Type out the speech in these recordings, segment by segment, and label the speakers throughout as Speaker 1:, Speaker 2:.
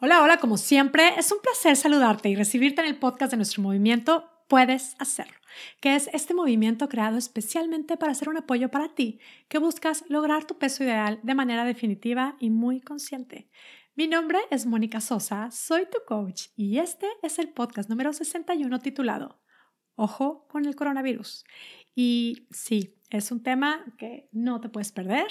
Speaker 1: Hola, hola, como siempre, es un placer saludarte y recibirte en el podcast de nuestro movimiento Puedes Hacerlo, que es este movimiento creado especialmente para ser un apoyo para ti, que buscas lograr tu peso ideal de manera definitiva y muy consciente. Mi nombre es Mónica Sosa, soy tu coach y este es el podcast número 61 titulado Ojo con el coronavirus. Y sí, es un tema que no te puedes perder.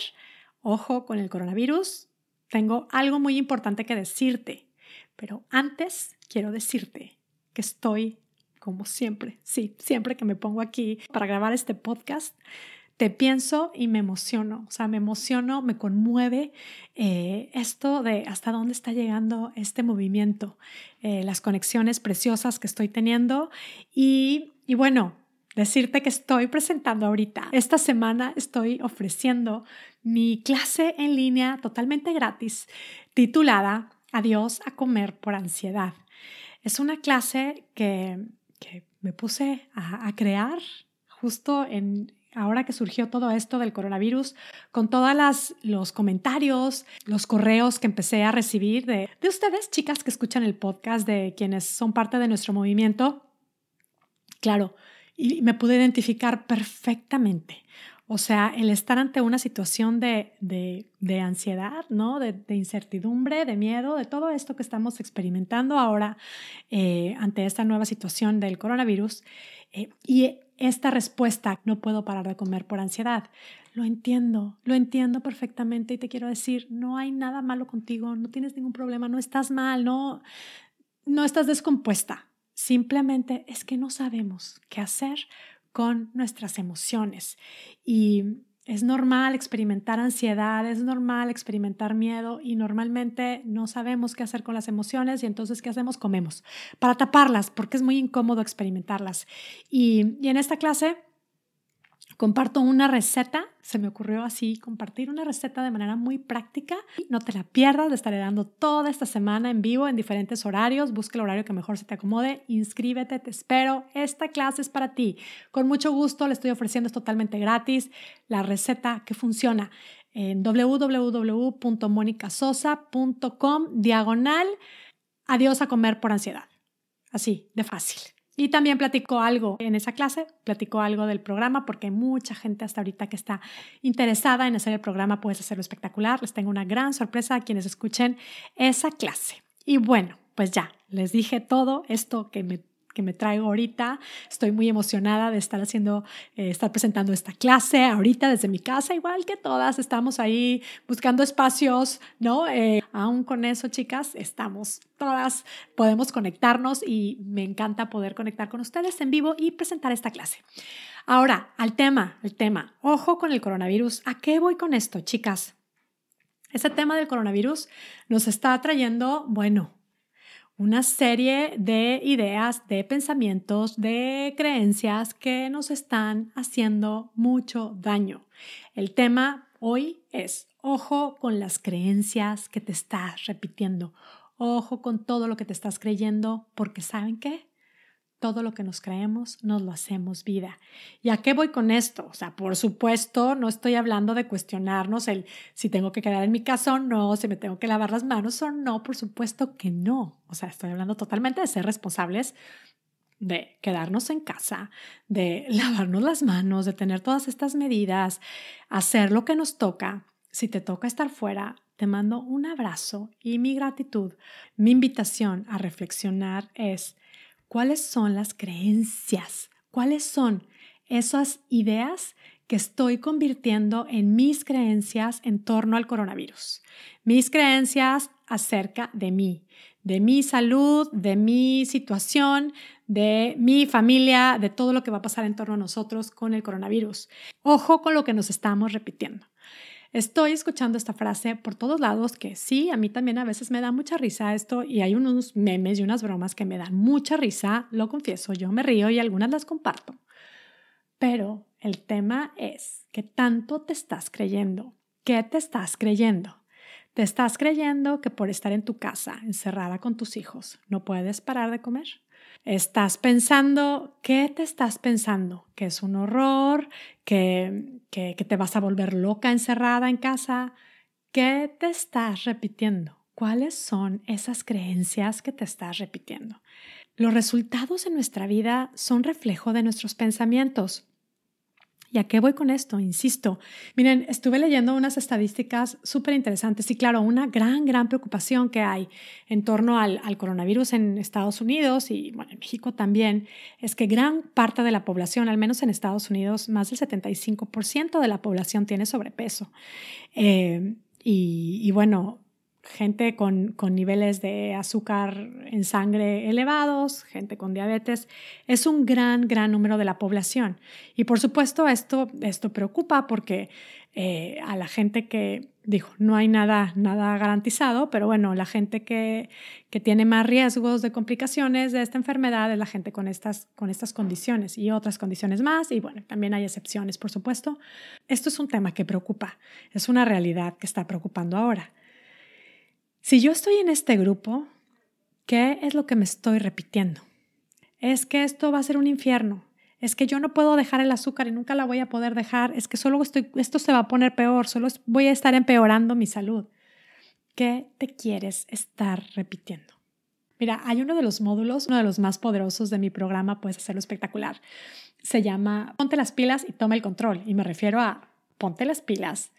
Speaker 1: Ojo con el coronavirus, tengo algo muy importante que decirte, pero antes quiero decirte que estoy, como siempre, sí, siempre que me pongo aquí para grabar este podcast, te pienso y me emociono, o sea, me emociono, me conmueve eh, esto de hasta dónde está llegando este movimiento, eh, las conexiones preciosas que estoy teniendo y, y bueno, decirte que estoy presentando ahorita. Esta semana estoy ofreciendo mi clase en línea totalmente gratis titulada Adiós a comer por ansiedad. Es una clase que, me puse a, crear justo en, ahora que surgió todo esto del coronavirus, con todos los comentarios, los correos que empecé a recibir de, de, ustedes, chicas que escuchan el podcast, de quienes son parte de nuestro movimiento, claro, y me pude identificar perfectamente. O sea, el estar ante una situación de, de, ansiedad, ¿no? De, incertidumbre, de miedo, de todo esto que estamos experimentando ahora eh, ante esta nueva situación del coronavirus. Eh, y esta respuesta, no puedo parar de comer por ansiedad. Lo entiendo, lo entiendo perfectamente y te quiero decir, no hay nada malo contigo, no tienes ningún problema, no estás mal, no, no estás descompuesta. Simplemente es que no sabemos qué hacer con nuestras emociones. Y es normal experimentar ansiedad, es normal experimentar miedo y normalmente no sabemos qué hacer con las emociones y entonces ¿qué hacemos? Comemos para taparlas porque es muy incómodo experimentarlas. Y, y en esta clase comparto una receta, se me ocurrió así compartir una receta de manera muy práctica. No te la pierdas, le estaré dando toda esta semana en vivo en diferentes horarios. Busca el horario que mejor se te acomode, inscríbete, te espero. Esta clase es para ti. Con mucho gusto le estoy ofreciendo, es totalmente gratis, la receta que funciona en www.monicasosa.com diagonal adiós a comer por ansiedad. Así, de fácil. Y también platico algo en esa clase, platico algo del programa porque mucha gente hasta ahorita que está interesada en hacer el programa, puedes hacerlo espectacular. Les tengo una gran sorpresa a quienes escuchen esa clase. Y bueno, pues ya, les dije todo esto que me que me traigo ahorita. Estoy muy emocionada de estar haciendo, eh, estar presentando esta clase ahorita desde mi casa, igual que todas. Estamos ahí buscando espacios, ¿no? Eh, aún con eso, chicas, estamos todas, podemos conectarnos y me encanta poder conectar con ustedes en vivo y presentar esta clase. Ahora, al tema, el tema. Ojo con el coronavirus. ¿A qué voy con esto, chicas? Ese tema del coronavirus nos está trayendo, bueno, una serie de ideas, de pensamientos, de creencias que nos están haciendo mucho daño. El tema hoy es, ojo con las creencias que te estás repitiendo, ojo con todo lo que te estás creyendo, porque ¿saben qué? Todo lo que nos creemos nos lo hacemos vida. ¿Y a qué voy con esto? O sea, por supuesto, no estoy hablando de cuestionarnos el si tengo que quedar en mi casa o no, si me tengo que lavar las manos o no, por supuesto que no. O sea, estoy hablando totalmente de ser responsables de quedarnos en casa, de lavarnos las manos, de tener todas estas medidas, hacer lo que nos toca. Si te toca estar fuera, te mando un abrazo y mi gratitud. Mi invitación a reflexionar es cuáles son las creencias, cuáles son esas ideas que estoy convirtiendo en mis creencias en torno al coronavirus. Mis creencias acerca de mí, de mi salud, de mi situación, de mi familia, de todo lo que va a pasar en torno a nosotros con el coronavirus. Ojo con lo que nos estamos repitiendo. Estoy escuchando esta frase por todos lados que sí, a mí también a veces me da mucha risa esto y hay unos memes y unas bromas que me dan mucha risa, lo confieso, yo me río y algunas las comparto. Pero el tema es que tanto te estás creyendo. ¿Qué te estás creyendo? ¿Te estás creyendo que por estar en tu casa, encerrada con tus hijos, no puedes parar de comer? Estás pensando, ¿qué te estás pensando? Que es un horror, que, que, te vas a volver loca encerrada en casa. ¿Qué te estás repitiendo? cuáles son esas creencias que te estás repitiendo. Los resultados en nuestra vida son reflejo de nuestros pensamientos. ¿Y a qué voy con esto? Insisto, miren, estuve leyendo unas estadísticas súper interesantes y claro, una gran, gran preocupación que hay en torno al, coronavirus en Estados Unidos y bueno, en México también, es que gran parte de la población, al menos en Estados Unidos, más del 75% de la población tiene sobrepeso. Eh, y bueno, gente con, niveles de azúcar en sangre elevados, gente con diabetes, es un gran, gran número de la población. Y por supuesto esto, esto preocupa porque eh, a la gente que, dijo, no hay nada, nada garantizado, pero bueno, la gente que, que, tiene más riesgos de complicaciones de esta enfermedad es la gente con estas, con estas condiciones y otras condiciones más. Y bueno, también hay excepciones, por supuesto. Esto es un tema que preocupa, es una realidad que está preocupando ahora. Si yo estoy en este grupo, ¿qué es lo que me estoy repitiendo? Es que esto va a ser un infierno. Es que yo no puedo dejar el azúcar y nunca la voy a poder dejar. Es que solo estoy, esto se va a poner peor, solo voy a estar empeorando mi salud. ¿Qué te quieres estar repitiendo? Mira, hay uno de los módulos, uno de los más poderosos de mi programa, puedes hacerlo espectacular. Se llama Ponte las pilas y toma el control. Y me refiero a ponte las pilas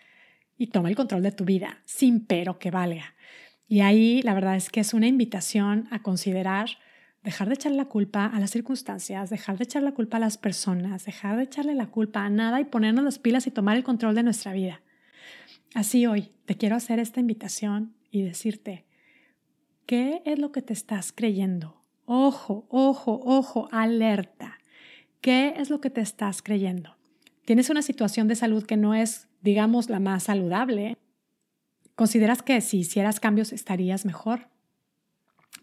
Speaker 1: y toma el control de tu vida, sin pero que valga. Y ahí la verdad es que es una invitación a considerar dejar de echarle la culpa a las circunstancias, dejar de echar la culpa a las personas, dejar de echarle la culpa a nada y ponernos las pilas y tomar el control de nuestra vida. Así hoy te quiero hacer esta invitación y decirte, ¿qué es lo que te estás creyendo? Ojo, ojo, ojo, alerta. ¿Qué es lo que te estás creyendo? Tienes una situación de salud que no es, digamos, la más saludable. ¿Consideras que si hicieras cambios estarías mejor?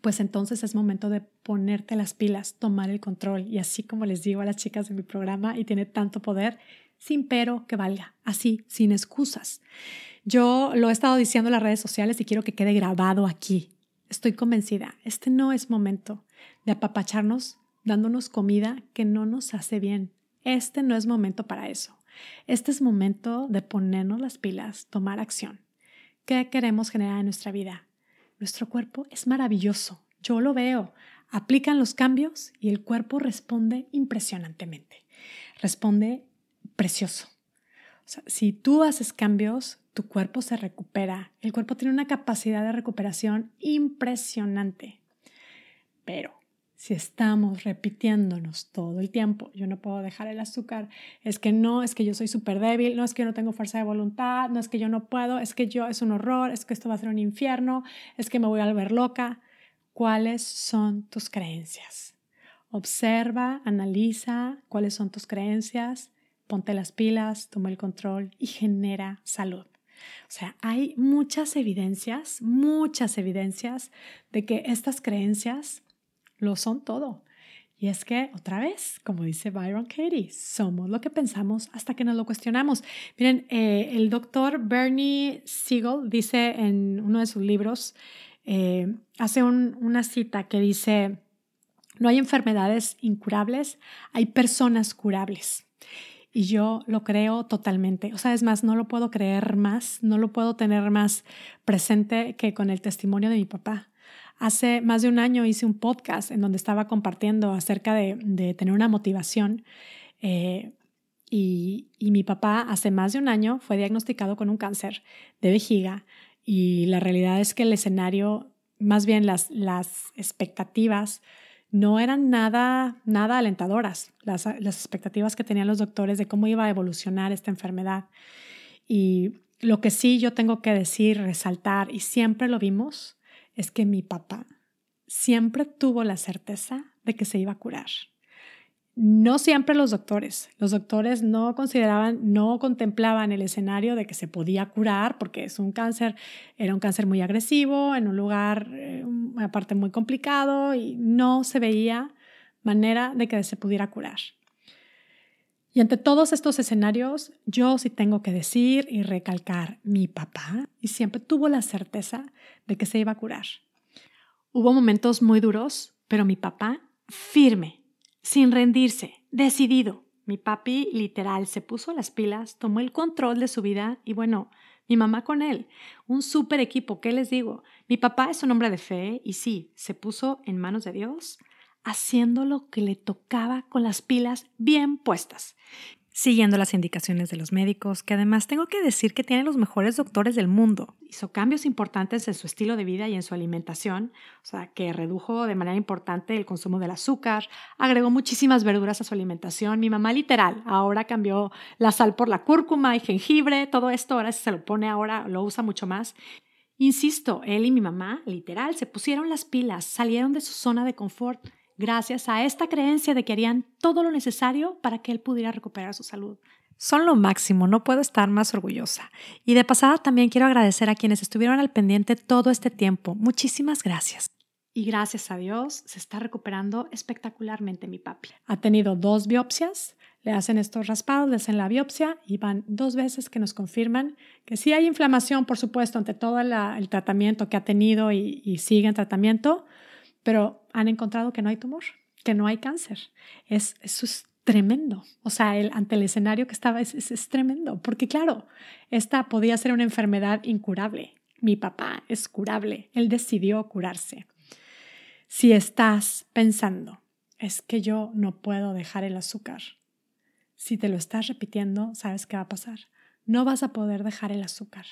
Speaker 1: Pues entonces es momento de ponerte las pilas, tomar el control y así como les digo a las chicas de mi programa y tiene tanto poder, sin pero que valga, así, sin excusas. Yo lo he estado diciendo en las redes sociales y quiero que quede grabado aquí. Estoy convencida, este no es momento de apapacharnos dándonos comida que no nos hace bien. Este no es momento para eso. Este es momento de ponernos las pilas, tomar acción. ¿Qué queremos generar en nuestra vida? Nuestro cuerpo es maravilloso. Yo lo veo. Aplican los cambios y el cuerpo responde impresionantemente. Responde precioso. si tú haces cambios, tu cuerpo se recupera. El cuerpo tiene una capacidad de recuperación impresionante. Pero si estamos repitiéndonos todo el tiempo, yo no puedo dejar el azúcar, es que no, es que yo soy súper débil, no es que yo no tengo fuerza de voluntad, no es que yo no puedo, es que yo es un horror, es que esto va a ser un infierno, es que me voy a volver loca. ¿Cuáles son tus creencias? Observa, analiza cuáles son tus creencias, ponte las pilas, toma el control y genera salud. O sea, hay muchas evidencias, muchas evidencias de que estas creencias lo son todo. Y es que, otra vez, como dice Byron Katie, somos lo que pensamos hasta que nos lo cuestionamos. Miren, eh, el doctor Bernie Siegel dice en uno de sus libros, eh, hace una cita que dice, no hay enfermedades incurables, hay personas curables. Y yo lo creo totalmente. O sea, es más, no lo puedo creer más, no lo puedo tener más presente que con el testimonio de mi papá. Hace más de un año hice un podcast en donde estaba compartiendo acerca de, tener una motivación. Eh, y, mi papá hace más de un año fue diagnosticado con un cáncer de vejiga y la realidad es que el escenario, más bien las, las expectativas, no eran nada, nada alentadoras, las, las expectativas que tenían los doctores de cómo iba a evolucionar esta enfermedad. Y lo que sí yo tengo que decir, resaltar, y siempre lo vimos, es que mi papá siempre tuvo la certeza de que se iba a curar. No siempre los doctores. Los doctores no consideraban, no contemplaban el escenario de que se podía curar porque es un cáncer, era un cáncer muy agresivo, en un lugar, eh, una parte muy complicado y no se veía manera de que se pudiera curar. Y ante todos estos escenarios, yo sí tengo que decir y recalcar, mi papá y siempre tuvo la certeza de que se iba a curar. Hubo momentos muy duros, pero mi papá firme, sin rendirse, decidido. Mi papi literal se puso las pilas, tomó el control de su vida y bueno, mi mamá con él, un súper equipo, ¿qué les digo? Mi papá es un hombre de fe y sí, se puso en manos de Dios, haciendo lo que le tocaba con las pilas bien puestas siguiendo las indicaciones de los médicos, que además tengo que decir que tiene los mejores doctores del mundo. Hizo cambios importantes en su estilo de vida y en su alimentación, o sea, que redujo de manera importante el consumo del azúcar, agregó muchísimas verduras a su alimentación. Mi mamá literal ahora cambió la sal por la cúrcuma y jengibre, todo esto ahora se lo pone ahora, lo usa mucho más. Insisto, él y mi mamá, literal, se pusieron las pilas, salieron de su zona de confort gracias a esta creencia de que harían todo lo necesario para que él pudiera recuperar su salud. Son lo máximo, no puedo estar más orgullosa. Y de pasada también quiero agradecer a quienes estuvieron al pendiente todo este tiempo. Muchísimas gracias. Y gracias a Dios se está recuperando espectacularmente mi papi. Ha tenido dos biopsias, le hacen estos raspados, le hacen la biopsia y van dos veces que nos confirman que sí hay inflamación, por supuesto, ante todo el tratamiento que ha tenido y, y sigue en tratamiento, pero han encontrado que no hay tumor, que no hay cáncer. Es, eso es tremendo. O sea, ante el escenario que estaba es, es, tremendo, porque claro, esta podía ser una enfermedad incurable. Mi papá es curable, él decidió curarse. Si estás pensando, es que yo no puedo dejar el azúcar, si te lo estás repitiendo, ¿sabes qué va a pasar? No vas a poder dejar el azúcar.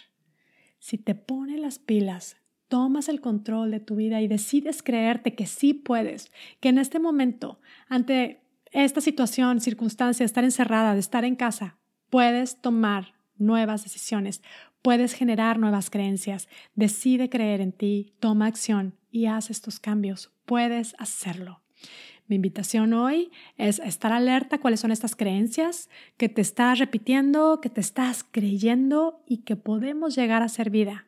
Speaker 1: Si te pone las pilas tomas el control de tu vida y decides creerte que sí puedes, que en este momento, ante esta situación, circunstancia, estar encerrada, de estar en casa, puedes tomar nuevas decisiones, puedes generar nuevas creencias, decide creer en ti, toma acción y haz estos cambios, puedes hacerlo. Mi invitación hoy es estar alerta cuáles son estas creencias que te estás repitiendo, que te estás creyendo y que podemos llegar a ser vida.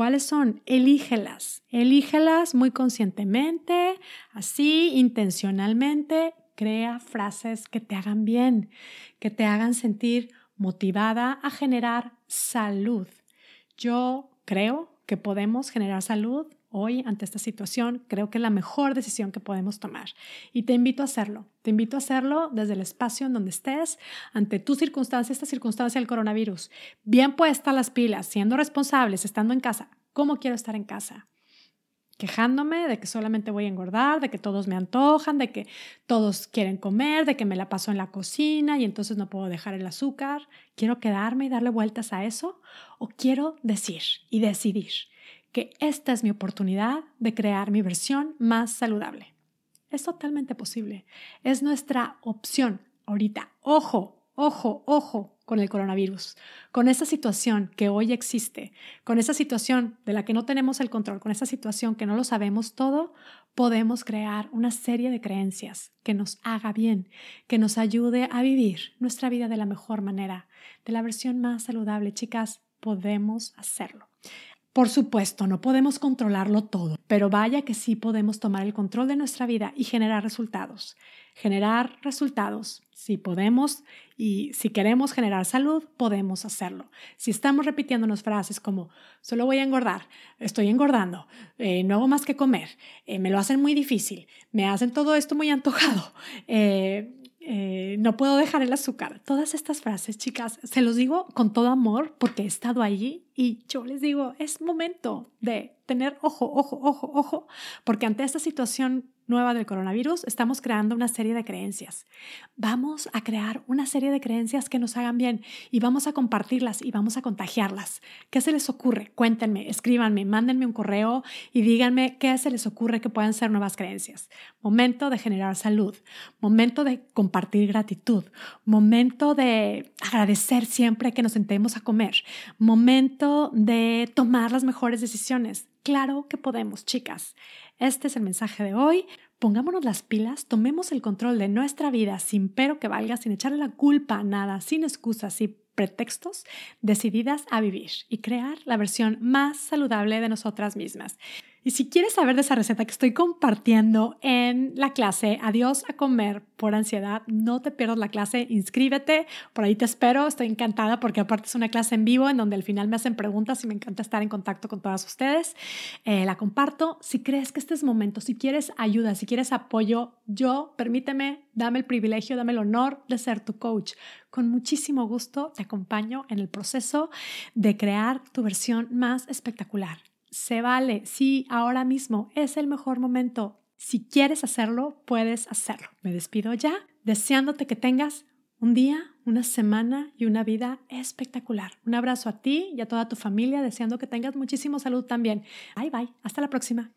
Speaker 1: ¿Cuáles son? Elígelas. Elígelas muy conscientemente, así, intencionalmente. Crea frases que te hagan bien, que te hagan sentir motivada a generar salud. Yo creo que podemos generar salud hoy ante esta situación. Creo que es la mejor decisión que podemos tomar. Y te invito a hacerlo. Te invito a hacerlo desde el espacio en donde estés, ante tu circunstancia, esta circunstancia del coronavirus. Bien puestas las pilas, siendo responsables, estando en casa. ¿Cómo quiero estar en casa? quejándome de que solamente voy a engordar, de que todos me antojan, de que todos quieren comer, de que me la paso en la cocina y entonces no puedo dejar el azúcar. ¿Quiero quedarme y darle vueltas a eso? ¿O quiero decir y decidir que esta es mi oportunidad de crear mi versión más saludable? Es totalmente posible. Es nuestra opción ahorita. Ojo, ojo, ojo con el coronavirus, con esa situación que hoy existe, con esa situación de la que no tenemos el control, con esa situación que no lo sabemos todo, podemos crear una serie de creencias que nos haga bien, que nos ayude a vivir nuestra vida de la mejor manera, de la versión más saludable. Chicas, podemos hacerlo. Por supuesto, no podemos controlarlo todo, pero vaya que sí podemos tomar el control de nuestra vida y generar resultados. Generar resultados. Si podemos y si queremos generar salud, podemos hacerlo. Si estamos repitiéndonos frases como, solo voy a engordar, estoy engordando, eh, no hago más que comer, eh, me lo hacen muy difícil, me hacen todo esto muy antojado, eh, eh, no puedo dejar el azúcar. Todas estas frases, chicas, se los digo con todo amor porque he estado allí y yo les digo, es momento de tener ojo, ojo, ojo, ojo, porque ante esta situación nueva del coronavirus, estamos creando una serie de creencias. Vamos a crear una serie de creencias que nos hagan bien y vamos a compartirlas y vamos a contagiarlas. ¿Qué se les ocurre? Cuéntenme, escríbanme, mándenme un correo y díganme qué se les ocurre que puedan ser nuevas creencias. Momento de generar salud, momento de compartir gratitud, momento de agradecer siempre que nos sentemos a comer, momento de tomar las mejores decisiones. Claro que podemos, chicas. Este es el mensaje de hoy. Pongámonos las pilas, tomemos el control de nuestra vida sin pero que valga, sin echarle la culpa a nada, sin excusas y pretextos, decididas a vivir y crear la versión más saludable de nosotras mismas. Y si quieres saber de esa receta que estoy compartiendo en la clase Adiós a comer por ansiedad, no te pierdas la clase, inscríbete, por ahí te espero, estoy encantada porque aparte es una clase en vivo en donde al final me hacen preguntas y me encanta estar en contacto con todas ustedes. Eh, la comparto. Si crees que este es momento, si quieres ayuda, si quieres apoyo, yo, permíteme, dame el privilegio, dame el honor de ser tu coach. Con muchísimo gusto te acompaño en el proceso de crear tu versión más espectacular se vale. Sí, ahora mismo es el mejor momento. Si quieres hacerlo, puedes hacerlo. Me despido ya, deseándote que tengas un día, una semana y una vida espectacular. Un abrazo a ti y a toda tu familia, deseando que tengas muchísimo salud también. Bye bye, hasta la próxima.